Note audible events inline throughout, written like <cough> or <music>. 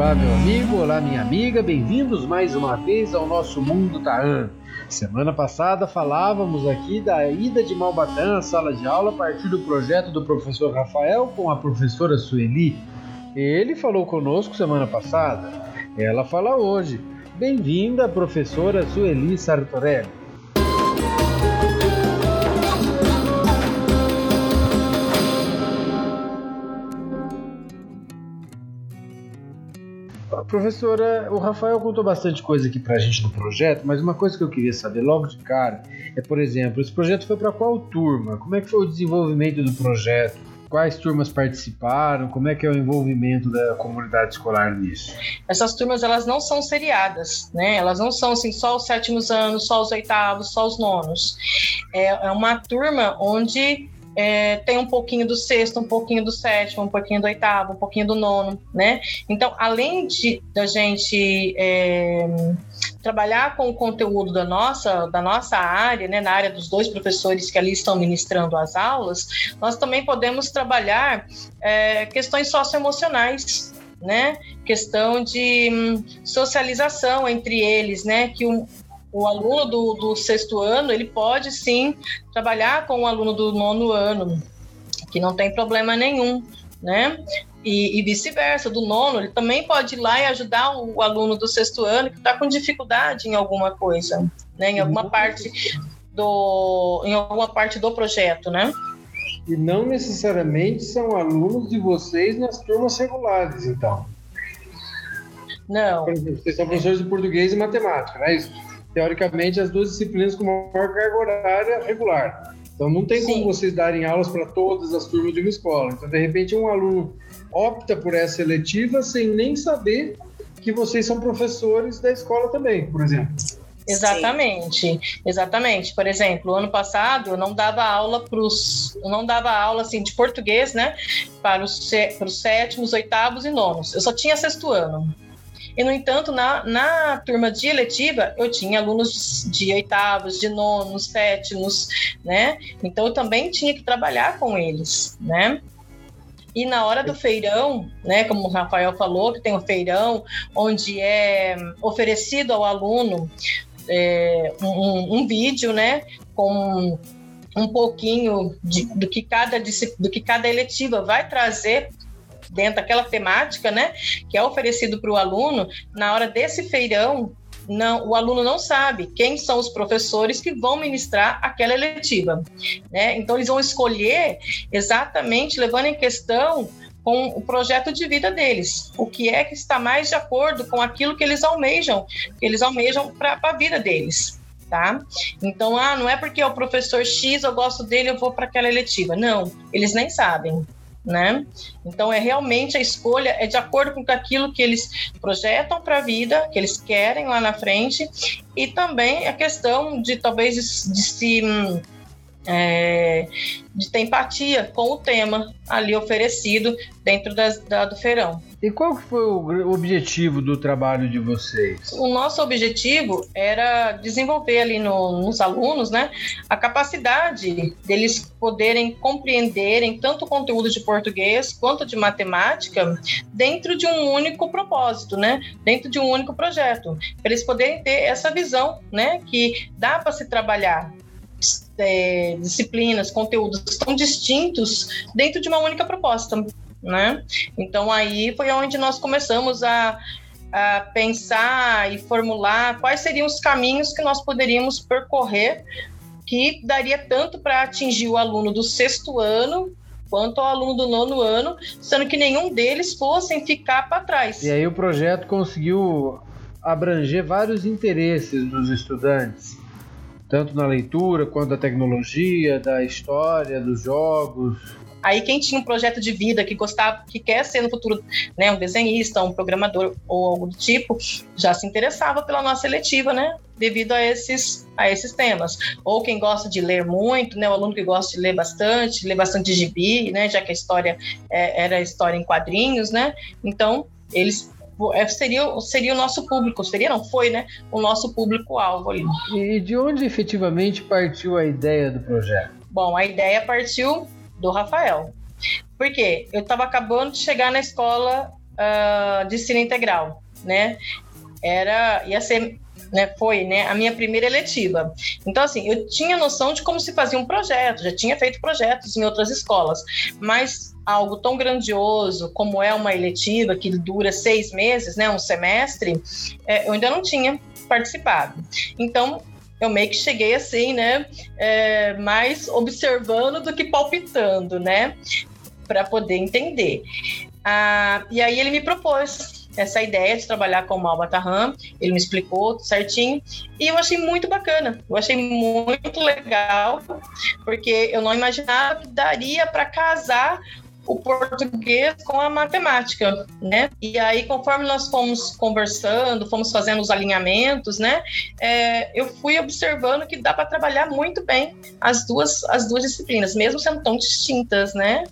olá, meu amigo, olá, minha amiga, bem-vindos mais uma vez ao nosso Mundo Taan. Semana passada falávamos aqui da ida de Malbatã à sala de aula a partir do projeto do professor Rafael com a professora Sueli. Ele falou conosco semana passada, ela fala hoje. Bem-vinda, professora Sueli Sartorelli. Professora, o Rafael contou bastante coisa aqui pra gente do projeto, mas uma coisa que eu queria saber logo de cara é, por exemplo, esse projeto foi para qual turma? Como é que foi o desenvolvimento do projeto? Quais turmas participaram? Como é que é o envolvimento da comunidade escolar nisso? Essas turmas elas não são seriadas, né? Elas não são assim só os sétimos anos, só os oitavos, só os nonos. É, é uma turma onde é, tem um pouquinho do sexto, um pouquinho do sétimo, um pouquinho do oitavo, um pouquinho do nono, né? Então, além de da gente é, trabalhar com o conteúdo da nossa, da nossa área, né, na área dos dois professores que ali estão ministrando as aulas, nós também podemos trabalhar é, questões socioemocionais, né? Questão de hum, socialização entre eles, né? Que um, o aluno do, do sexto ano, ele pode sim trabalhar com o aluno do nono ano, que não tem problema nenhum, né? E, e vice-versa, do nono, ele também pode ir lá e ajudar o, o aluno do sexto ano que está com dificuldade em alguma coisa, né? Em alguma uhum. parte do, em alguma parte do projeto, né? E não necessariamente são alunos de vocês nas turmas regulares, então. Não. Vocês são professores de português e matemática, não é isso? Teoricamente, as duas disciplinas com maior carga horária regular. Então, não tem Sim. como vocês darem aulas para todas as turmas de uma escola. Então, de repente, um aluno opta por essa eletiva sem nem saber que vocês são professores da escola também, por exemplo. Exatamente, Sim. exatamente. Por exemplo, ano passado eu não dava aula para os, não dava aula assim de português, né, para os, para os sétimos, oitavos e nonos. Eu só tinha sexto ano. E, no entanto, na, na turma de eletiva, eu tinha alunos de oitavos, de nonos, sétimos, né? Então, eu também tinha que trabalhar com eles, né? E na hora do feirão, né, como o Rafael falou, que tem um feirão onde é oferecido ao aluno é, um, um, vídeo, né, com um pouquinho de, do que cada do que cada eletiva vai trazer dentro daquela temática, né, que é oferecido para o aluno, na hora desse feirão, não, o aluno não sabe quem são os professores que vão ministrar aquela eletiva. Né? Então, eles vão escolher exatamente levando em questão com o projeto de vida deles, o que é que está mais de acordo com aquilo que eles almejam, que eles almejam para a vida deles. Tá? Então, ah, não é porque é o professor X, eu gosto dele, eu vou para aquela eletiva. Não, eles nem sabem né? Então é realmente a escolha é de acordo com aquilo que eles projetam para a vida, que eles querem lá na frente, e também a questão de talvez de, se hum, é, de ter empatia com o tema ali oferecido dentro das, da, do feirão. E qual foi o objetivo do trabalho de vocês? O nosso objetivo era desenvolver ali no, nos alunos né, a capacidade deles poderem compreenderem tanto o conteúdo de português quanto de matemática dentro de um único propósito, né, dentro de um único projeto. Para eles poderem ter essa visão né, que dá para se trabalhar é, disciplinas, conteúdos tão distintos dentro de uma única proposta, né? Então aí foi onde nós começamos a, a pensar e formular quais seriam os caminhos que nós poderíamos percorrer que daria tanto para atingir o aluno do sexto ano quanto ao aluno do nono ano, sendo que nenhum deles fossem ficar para trás. E aí o projeto conseguiu abranger vários interesses dos estudantes tanto na leitura quanto da tecnologia, da história, dos jogos. Aí quem tinha um projeto de vida que gostava, que quer ser no futuro, né, um desenhista, um programador ou algo do tipo, já se interessava pela nossa seletiva, né, devido a esses a esses temas. Ou quem gosta de ler muito, né, o aluno que gosta de ler bastante, ler bastante gibi, né, já que a história é, era história em quadrinhos, né, então eles seria, seria o nosso público, seria não, foi, né? O nosso público-alvo ali. E de onde efetivamente partiu a ideia do projeto? Bom, a ideia partiu do Rafael. Porque eu estava acabando de chegar na escola uh, de ensino integral, né? Era, ia ser né, foi né, a minha primeira eletiva. Então, assim, eu tinha noção de como se fazia um projeto, já tinha feito projetos em outras escolas, mas algo tão grandioso como é uma eletiva que dura seis meses, né, um semestre, é, eu ainda não tinha participado. Então, eu meio que cheguei assim, né, é, mais observando do que palpitando, né, para poder entender. Ah, e aí ele me propôs essa ideia de trabalhar com o Malbatarram, ele me explicou certinho, e eu achei muito bacana, eu achei muito legal, porque eu não imaginava que daria para casar o português com a matemática, né? E aí, conforme nós fomos conversando, fomos fazendo os alinhamentos, né? É, eu fui observando que dá para trabalhar muito bem as duas, as duas disciplinas, mesmo sendo tão distintas, né?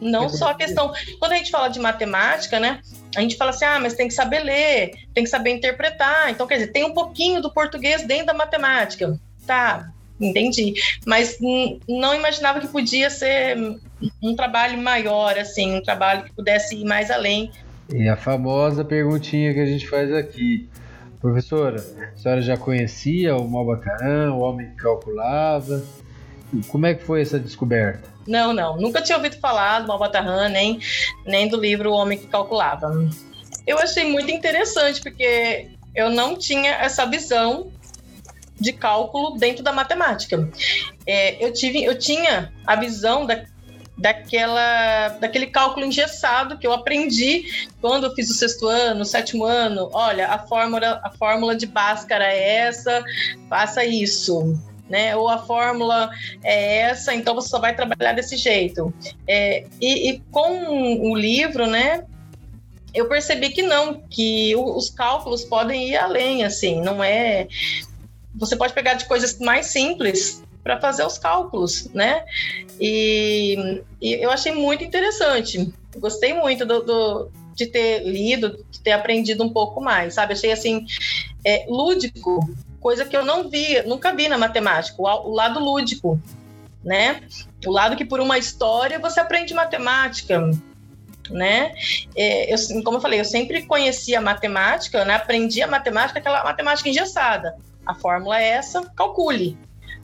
Não só a questão. Quando a gente fala de matemática, né? A gente fala assim, ah, mas tem que saber ler, tem que saber interpretar. Então, quer dizer, tem um pouquinho do português dentro da matemática. Tá, entendi. Mas não imaginava que podia ser um trabalho maior, assim, um trabalho que pudesse ir mais além. E a famosa perguntinha que a gente faz aqui. Professora, a senhora já conhecia o Malbacarã, o homem que calculava? Como é que foi essa descoberta? Não, não. Nunca tinha ouvido falar do Malbatarran, nem, nem do livro O Homem que Calculava. Eu achei muito interessante, porque eu não tinha essa visão de cálculo dentro da matemática. É, eu, tive, eu tinha a visão da, daquela, daquele cálculo engessado que eu aprendi quando eu fiz o sexto ano, o sétimo ano. Olha, a fórmula, a fórmula de Bhaskara é essa, faça isso né? Ou a fórmula é essa, então você só vai trabalhar desse jeito. É, e, e, com o livro, né? Eu percebi que não, que os cálculos podem ir além, assim, não é. Você pode pegar de coisas mais simples para fazer os cálculos, né? E, e, eu achei muito interessante. Gostei muito do, do, de ter lido, de ter aprendido um pouco mais, sabe? Achei assim é, lúdico coisa que eu não vi, nunca vi na matemática, o, o lado lúdico, né? O lado que por uma história você aprende matemática, né? É, eu, como eu falei, eu sempre conhecia matemática, né? Aprendi a matemática, aquela matemática engessada. A fórmula é essa, calcule.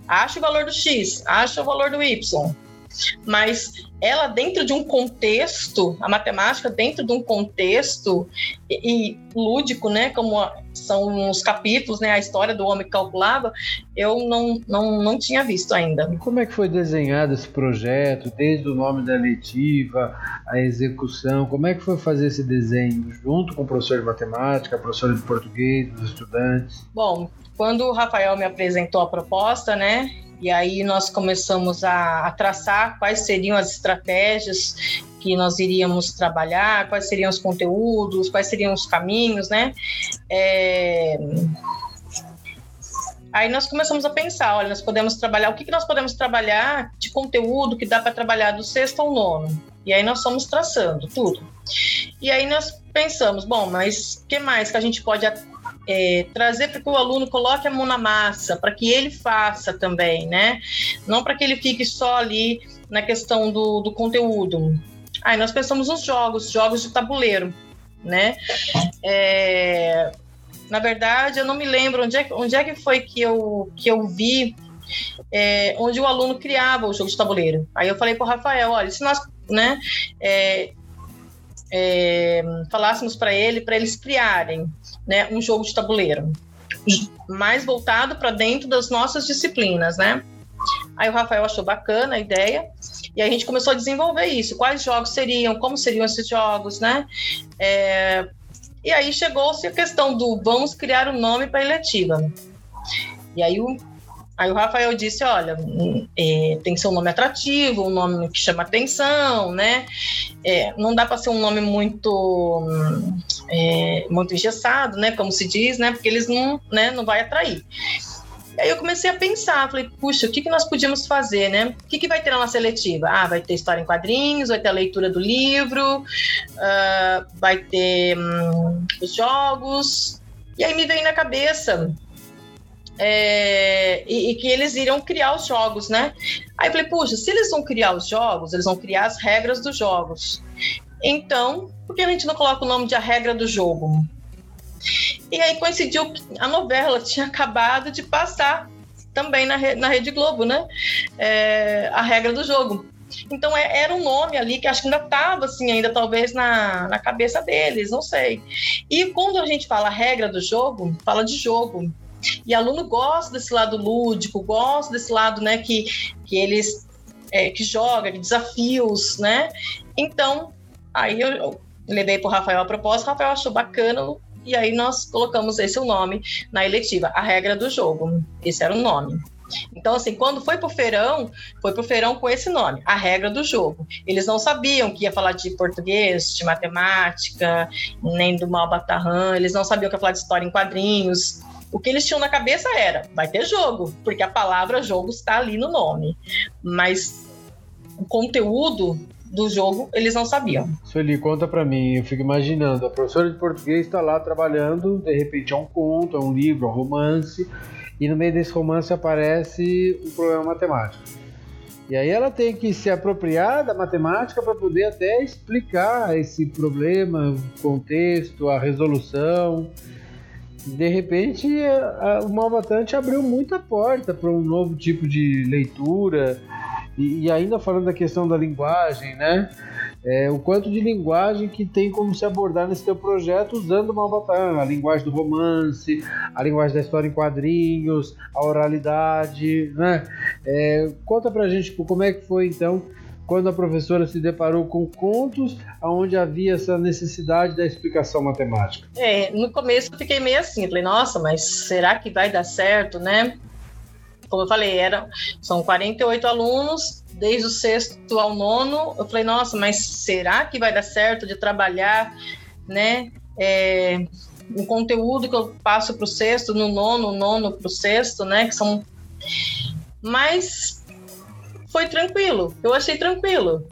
Acha o valor do x, acha o valor do y. Mas ela dentro de um contexto, a matemática dentro de um contexto e, e lúdico, né, como são os capítulos, né, a história do homem que calculava, eu não, não, não tinha visto ainda. E como é que foi desenhado esse projeto, desde o nome da letiva, a execução, como é que foi fazer esse desenho junto com o professor de matemática, professor de português, os estudantes? Bom, quando o Rafael me apresentou a proposta, né, e aí nós começamos a, a, traçar quais seriam as estratégias que nós iríamos trabalhar, quais seriam os conteúdos, quais seriam os caminhos, né? É... Aí nós começamos a pensar, olha, nós podemos trabalhar, o que, que nós podemos trabalhar de conteúdo que dá para trabalhar do sexto ao nono? E aí nós fomos traçando tudo. E aí nós pensamos, bom, mas o que mais que a gente pode é, trazer para que o aluno coloque a mão na massa, para que ele faça também, né? Não para que ele fique só ali na questão do, do conteúdo. Aí nós pensamos nos jogos, jogos de tabuleiro, né? É, na verdade, eu não me lembro onde é, onde é que foi que eu, que eu vi é, onde o aluno criava o jogo de tabuleiro. Aí eu falei para o Rafael, olha, se nós né, é, é, falássemos para ele, para eles criarem né, um jogo de tabuleiro, mais voltado para dentro das nossas disciplinas, né? Aí o Rafael achou bacana a ideia e a gente começou a desenvolver isso. Quais jogos seriam? Como seriam esses jogos, né? É, e aí chegou-se a questão do vamos criar um nome para a eletiva. E aí o Aí o Rafael disse, olha, é, tem que ser um nome atrativo, um nome que chama atenção, né? É, não dá para ser um nome muito é, muito engessado, né? Como se diz, né? Porque eles não, né? Não vai atrair. Aí eu comecei a pensar, falei, puxa, o que, que nós podíamos fazer, né? O que, que vai ter na seletiva? Ah, vai ter história em quadrinhos, vai ter a leitura do livro, uh, vai ter hum, os jogos. E aí me veio na cabeça é, e, e, que eles iriam criar os jogos, né? Aí eu falei, puxa, se eles vão criar os jogos, eles vão criar as regras dos jogos. Então, por que a gente não coloca o nome de A Regra do Jogo? E aí coincidiu que a novela tinha acabado de passar também na, na Rede Globo, né? É, a regra do jogo. Então é, era um nome ali que acho que ainda estava assim, ainda talvez na, na cabeça deles, não sei. E quando a gente fala regra do jogo, fala de jogo. E aluno gosta desse lado lúdico, gosta desse lado, né, que, que eles é, que joga, de desafios, né? Então, aí eu, eu levei para o Rafael a proposta, o Rafael achou bacana, e aí nós colocamos esse o nome na eletiva, a regra do jogo. Esse era o nome. Então, assim, quando foi pro feirão, foi pro feirão com esse nome, a regra do jogo. Eles não sabiam que ia falar de português, de matemática, nem do Malbatarran, eles não sabiam que ia falar de história em quadrinhos. O que eles tinham na cabeça era, vai ter jogo, porque a palavra jogo está ali no nome. Mas o conteúdo do jogo, eles não sabiam. Sueli, conta para mim, eu fico imaginando, a professora de português está lá trabalhando, de repente é um conto, é um livro, é um romance, e no meio desse romance aparece um problema matemático. E aí ela tem que se apropriar da matemática para poder até explicar esse problema, o contexto, a resolução. De repente, a, a, o Malbatante abriu muita porta para um novo tipo de leitura, e, e, ainda falando da questão da linguagem, né? É, o quanto de linguagem que tem como se abordar nesse teu projeto usando o Malbatan, a linguagem do romance, a linguagem da história em quadrinhos, a oralidade, né? É, conta pra gente tipo, como é que foi então quando a professora se deparou com contos onde havia essa necessidade da explicação matemática? É, no começo eu fiquei meio assim, falei, nossa, mas será que vai dar certo, né? como eu falei, eram, são 48 alunos, desde o sexto ao nono. Eu falei, nossa, mas será que vai dar certo de trabalhar, né? É, um conteúdo que eu passo para o sexto, no nono, nono para o sexto, né? Que são. Mas foi tranquilo, eu achei tranquilo.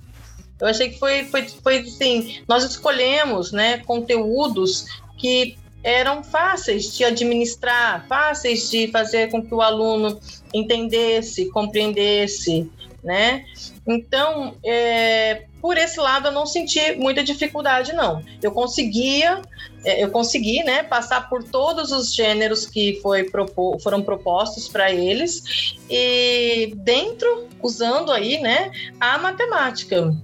Eu achei que foi, foi, foi assim, nós escolhemos, né, conteúdos que eram fáceis de administrar, fáceis de fazer com que o aluno entendesse, compreendesse, né? Então, é, por esse lado, eu não senti muita dificuldade, não. Eu conseguia, é, eu consegui, né, passar por todos os gêneros que foi foram propostos para eles e dentro, usando aí, né, a matemática,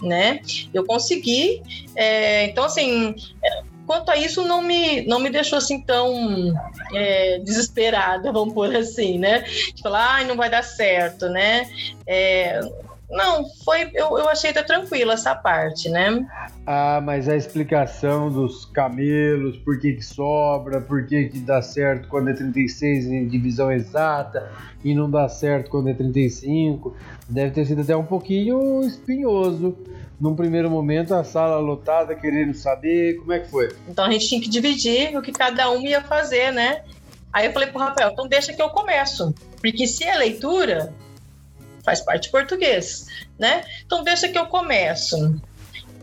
né? Eu consegui, é, então assim quanto a isso não me, não me deixou assim tão é, desesperada, <laughs> vamos por assim, né? De falar, ai, não vai dar certo, né? É, não, foi, eu, eu achei até tranquila essa parte, né? Ah, mas a explicação dos camelos, por que, que sobra, por que, que dá certo quando é 36 em divisão exata e não dá certo quando é 35, deve ter sido até um pouquinho espinhoso num primeiro momento, a sala lotada, querendo saber como é que foi. Então a gente tinha que dividir o que cada um ia fazer, né? Aí eu falei pro Rafael, então deixa que eu começo. Porque se é leitura, faz parte português, né? Então deixa que eu começo.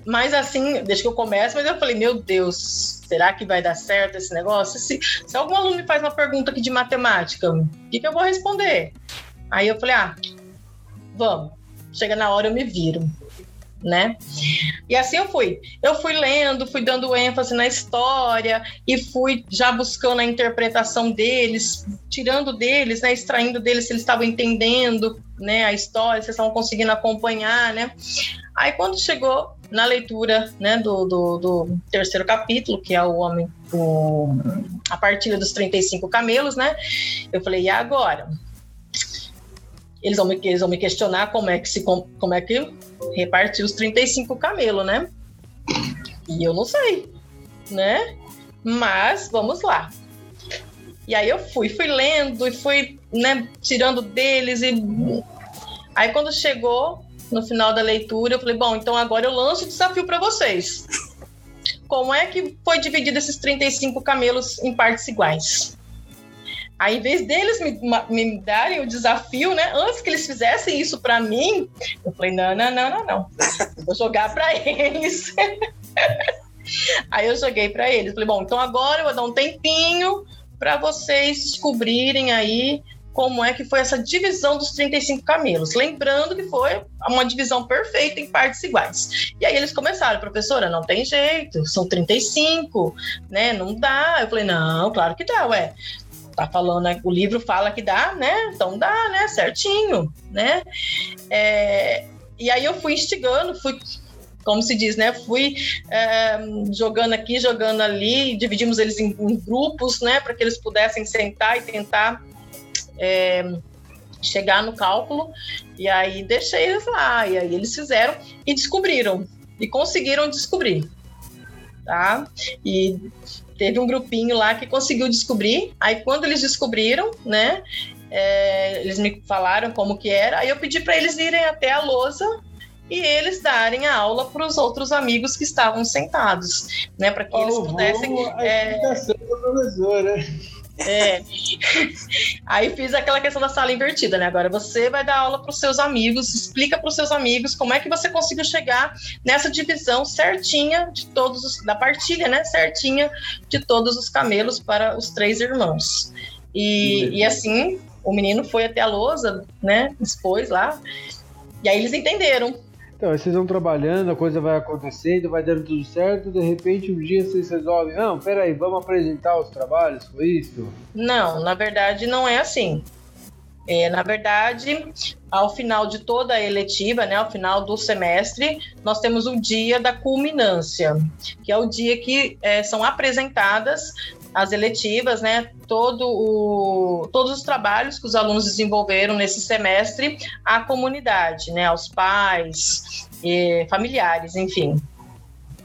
Mas assim, deixa que eu comece, mas eu falei, meu Deus, será que vai dar certo esse negócio? Se, se algum aluno me faz uma pergunta aqui de matemática, o que, que eu vou responder? Aí eu falei, ah, vamos. Chega na hora, eu me viro né? E assim eu fui. Eu fui lendo, fui dando ênfase na história e fui já buscando a interpretação deles, tirando deles, né, extraindo deles se eles estavam entendendo, né, a história, se estavam conseguindo acompanhar, né? Aí quando chegou na leitura, né, do, do, do terceiro capítulo, que é o homem, o, a partilha dos 35 camelos, né? Eu falei, e agora? Eles vão me, eles vão me questionar como é que se como é que repartir os 35 camelos, né? E eu não sei, né? Mas vamos lá. E aí eu fui, fui lendo e fui, né, tirando deles e aí quando chegou no final da leitura, eu falei, bom, então agora eu lanço o desafio para vocês. Como é que foi dividido esses 35 camelos em partes iguais? Aí, em vez deles me, me darem o desafio, né? Antes que eles fizessem isso para mim, eu falei: não, não, não, não, não. vou jogar para <laughs> eles. aí eu joguei para eles. Falei: bom, então agora eu vou dar um tempinho para vocês descobrirem aí como é que foi essa divisão dos 35 camelos. Lembrando que foi uma divisão perfeita em partes iguais. E aí eles começaram, professora, não tem jeito, são 35, né? Não dá. Eu falei, não, claro que dá, ué tá falando, o livro fala que dá, né? Então dá, né? Certinho, né? É, e aí eu fui instigando, fui como se diz, né? Fui é, jogando aqui, jogando ali, dividimos eles em, em grupos, né? Para que eles pudessem sentar e tentar é, chegar no cálculo. E aí deixei eles lá, e aí eles fizeram e descobriram, e conseguiram descobrir, tá? E teve um grupinho lá que conseguiu descobrir. Aí quando eles descobriram, né? É, eles me falaram como que era. Aí eu pedi para eles irem até a lousa e eles darem a aula para os outros amigos que estavam sentados, né? Para que eles pudessem. É... É. Aí fiz aquela questão da sala invertida, né? Agora você vai dar aula para os seus amigos, explica para os seus amigos como é que você conseguiu chegar nessa divisão certinha de todos os, da partilha, né? Certinha de todos os camelos para os três irmãos. E, e assim, o menino foi até a lousa, né? Expôs lá. E aí eles entenderam então, vocês vão trabalhando, a coisa vai acontecendo, vai dando tudo certo, de repente um dia vocês resolvem, não, peraí, vamos apresentar os trabalhos, foi isso? Não, na verdade não é assim. É, na verdade, ao final de toda a eletiva, né, ao final do semestre, nós temos o dia da culminância, que é o dia que é, são apresentadas as eletivas, né, todo o, todos os trabalhos que os alunos desenvolveram nesse semestre à comunidade, né, aos pais, e familiares, enfim.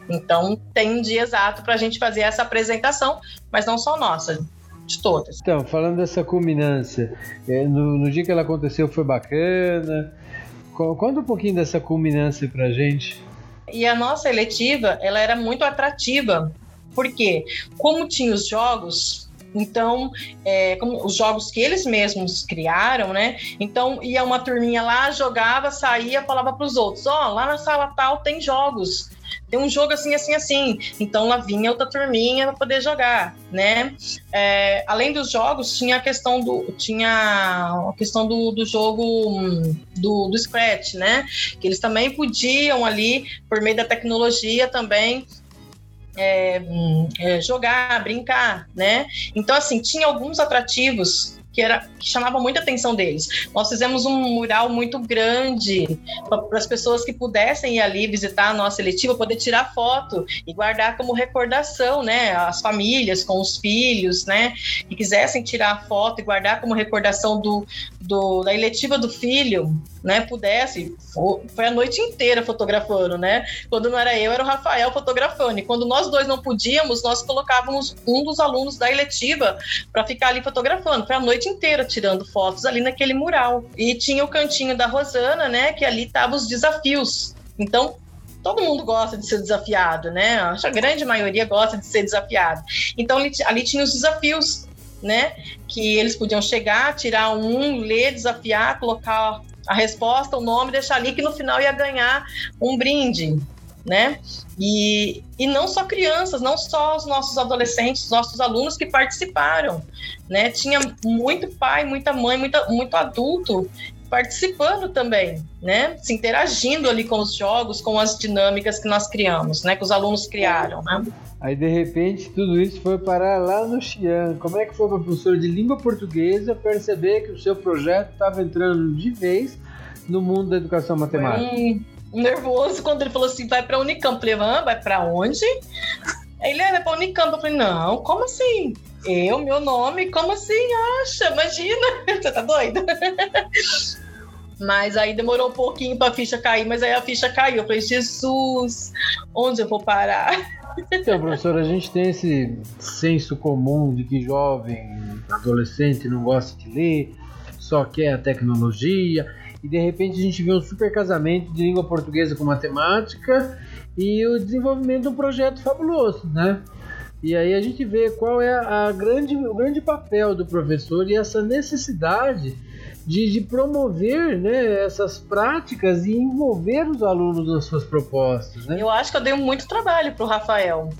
Então, tem um dia exato para a gente fazer essa apresentação, mas não só nossa, de todas. Então, falando dessa culminância, é, no, no dia que ela aconteceu foi bacana. Conta um pouquinho dessa culminância para a gente. E a nossa eletiva, ela era muito atrativa porque, como tinha os jogos, então, é, como os jogos que eles mesmos criaram, né? Então, ia uma turminha lá, jogava, saía, falava para os outros: Ó, oh, lá na sala tal tem jogos. Tem um jogo assim, assim, assim. Então lá vinha outra turminha para poder jogar, né? É, além dos jogos, tinha a questão do tinha a questão do, do jogo do, do Scratch, né? Que eles também podiam ali, por meio da tecnologia, também é, é, jogar, brincar, né? Então, assim, tinha alguns atrativos que, era, que chamava muita atenção deles. Nós fizemos um mural muito grande para as pessoas que pudessem ir ali visitar a nossa eletiva, poder tirar foto e guardar como recordação, né? As famílias com os filhos, né? Que quisessem tirar foto e guardar como recordação do, do, da eletiva do filho, né, pudesse, foi a noite inteira fotografando, né? Quando não era eu, era o Rafael fotografando. E quando nós dois não podíamos, nós colocávamos um dos alunos da eletiva para ficar ali fotografando. Foi a noite inteira tirando fotos ali naquele mural. E tinha o cantinho da Rosana, né, que ali estavam os desafios. Então, todo mundo gosta de ser desafiado, né? Acho que a grande maioria gosta de ser desafiado. Então ali, ali tinha os desafios né? Que eles podiam chegar, tirar um, ler, desafiar, colocar a resposta, o nome, deixar ali que no final ia ganhar um brinde, né? E, e não só crianças, não só os nossos adolescentes, os nossos alunos que participaram, né? Tinha muito pai, muita mãe, muita, muito adulto participando também, né? Se interagindo ali com os jogos, com as dinâmicas que nós criamos, né? Que os alunos criaram, né? Aí de repente tudo isso foi parar lá no Xi'an. Como é que foi para professor de língua portuguesa perceber que o seu projeto estava entrando de vez no mundo da educação matemática? Foi nervoso quando ele falou assim, vai para Unicamp. Eu falei, ah, vai para onde? Ele, ah, vai para Unicamp. Eu falei, não, como assim? Eu, meu nome, como assim? Acha, imagina, <laughs> você tá doido? Mas aí demorou um pouquinho para a ficha cair, mas aí a ficha caiu. Eu falei, Jesus, onde eu vou parar? Então, professor, a gente tem esse senso comum de que jovem, adolescente não gosta de ler, só quer a tecnologia, e de repente a gente vê um super casamento de língua portuguesa com matemática e o desenvolvimento de um projeto fabuloso, né? E aí a gente vê qual é a grande, o grande papel do professor e essa necessidade de, de, promover né, essas práticas e envolver os alunos nas suas propostas. Né? Eu acho que eu dei muito trabalho para o Rafael,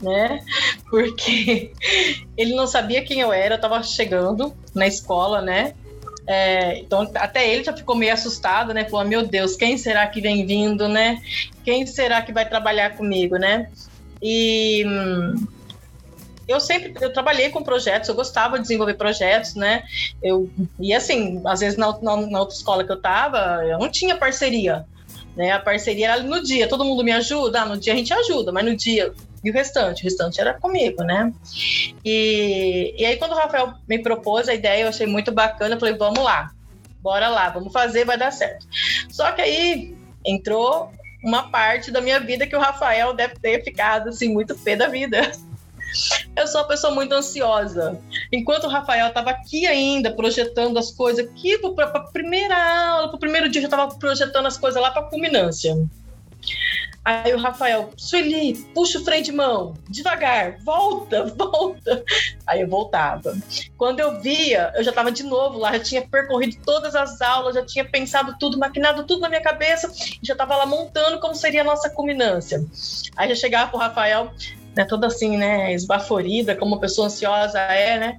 né? Porque <laughs> ele não sabia quem eu era, eu estava chegando na escola, né? É, então, até ele já ficou meio assustado, né? Falou: meu Deus, quem será que vem vindo, né? Quem será que vai trabalhar comigo, né? E. Hum, eu sempre eu trabalhei com projetos, eu gostava de desenvolver projetos, né? Eu, e assim, às vezes na, na, na outra escola que eu estava, eu não tinha parceria. Né? A parceria era no dia, todo mundo me ajuda, ah, no dia a gente ajuda, mas no dia e o restante, o restante era comigo, né? E, e aí quando o Rafael me propôs a ideia, eu achei muito bacana, eu falei, vamos lá, bora lá, vamos fazer, vai dar certo. Só que aí entrou uma parte da minha vida que o Rafael deve ter ficado assim muito pé da vida. <laughs> Eu sou uma pessoa muito ansiosa. Enquanto o Rafael estava aqui ainda, projetando as coisas aqui para a primeira aula, para o primeiro dia, eu estava projetando as coisas lá para culminância. Aí o Rafael, Sueli, puxa o freio de mão, devagar, volta, <laughs> volta. Aí eu voltava. Quando eu via, eu já estava de novo lá, já tinha percorrido todas as aulas, já tinha pensado tudo, maquinado tudo na minha cabeça, já estava lá montando como seria a nossa culminância. Aí já chegava pro Rafael, né, toda assim, né, esbaforida, como uma pessoa ansiosa é, né?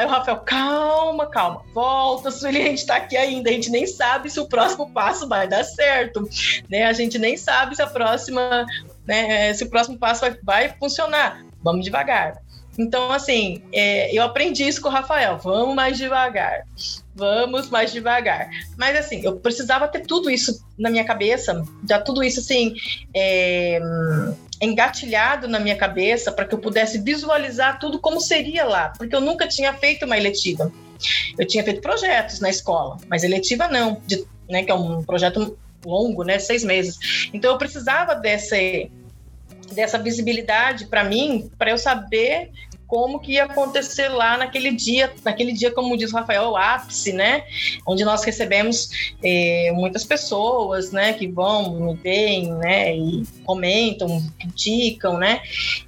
Aí o Rafael, calma, calma, volta, Sueli, a gente tá aqui ainda, a gente nem sabe se o próximo passo vai dar certo, né? A gente nem sabe se a próxima, né, se o próximo passo vai, vai funcionar. Vamos devagar. Então, assim, é, eu aprendi isso com o Rafael. Vamos mais devagar. Vamos mais devagar. Mas, assim, eu precisava ter tudo isso na minha cabeça, já tudo isso, assim, é, engatilhado na minha cabeça para que eu pudesse visualizar tudo como seria lá, porque eu nunca tinha feito uma eletiva. Eu tinha feito projetos na escola, mas eletiva não, de, né, que é um projeto longo, né, seis meses. Então eu precisava dessa dessa visibilidade para mim, para eu saber como que ia acontecer lá naquele dia, naquele dia, como diz o Rafael, o ápice, né? Onde nós recebemos eh, muitas pessoas, né? Que vão, veem, né? E comentam, criticam, né?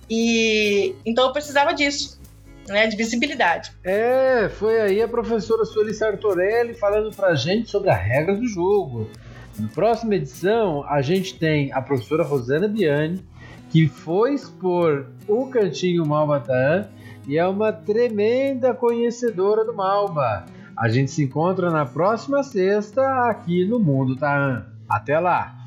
E então eu precisava disso. Né, de visibilidade. É, foi aí a professora Sueli Sartorelli falando pra gente sobre a regra do jogo. Na próxima edição, a gente tem a professora Rosana Biani, que foi expor o Cantinho Malbatã e é uma tremenda conhecedora do Malba. A gente se encontra na próxima sexta aqui no Mundo Taan. Até lá!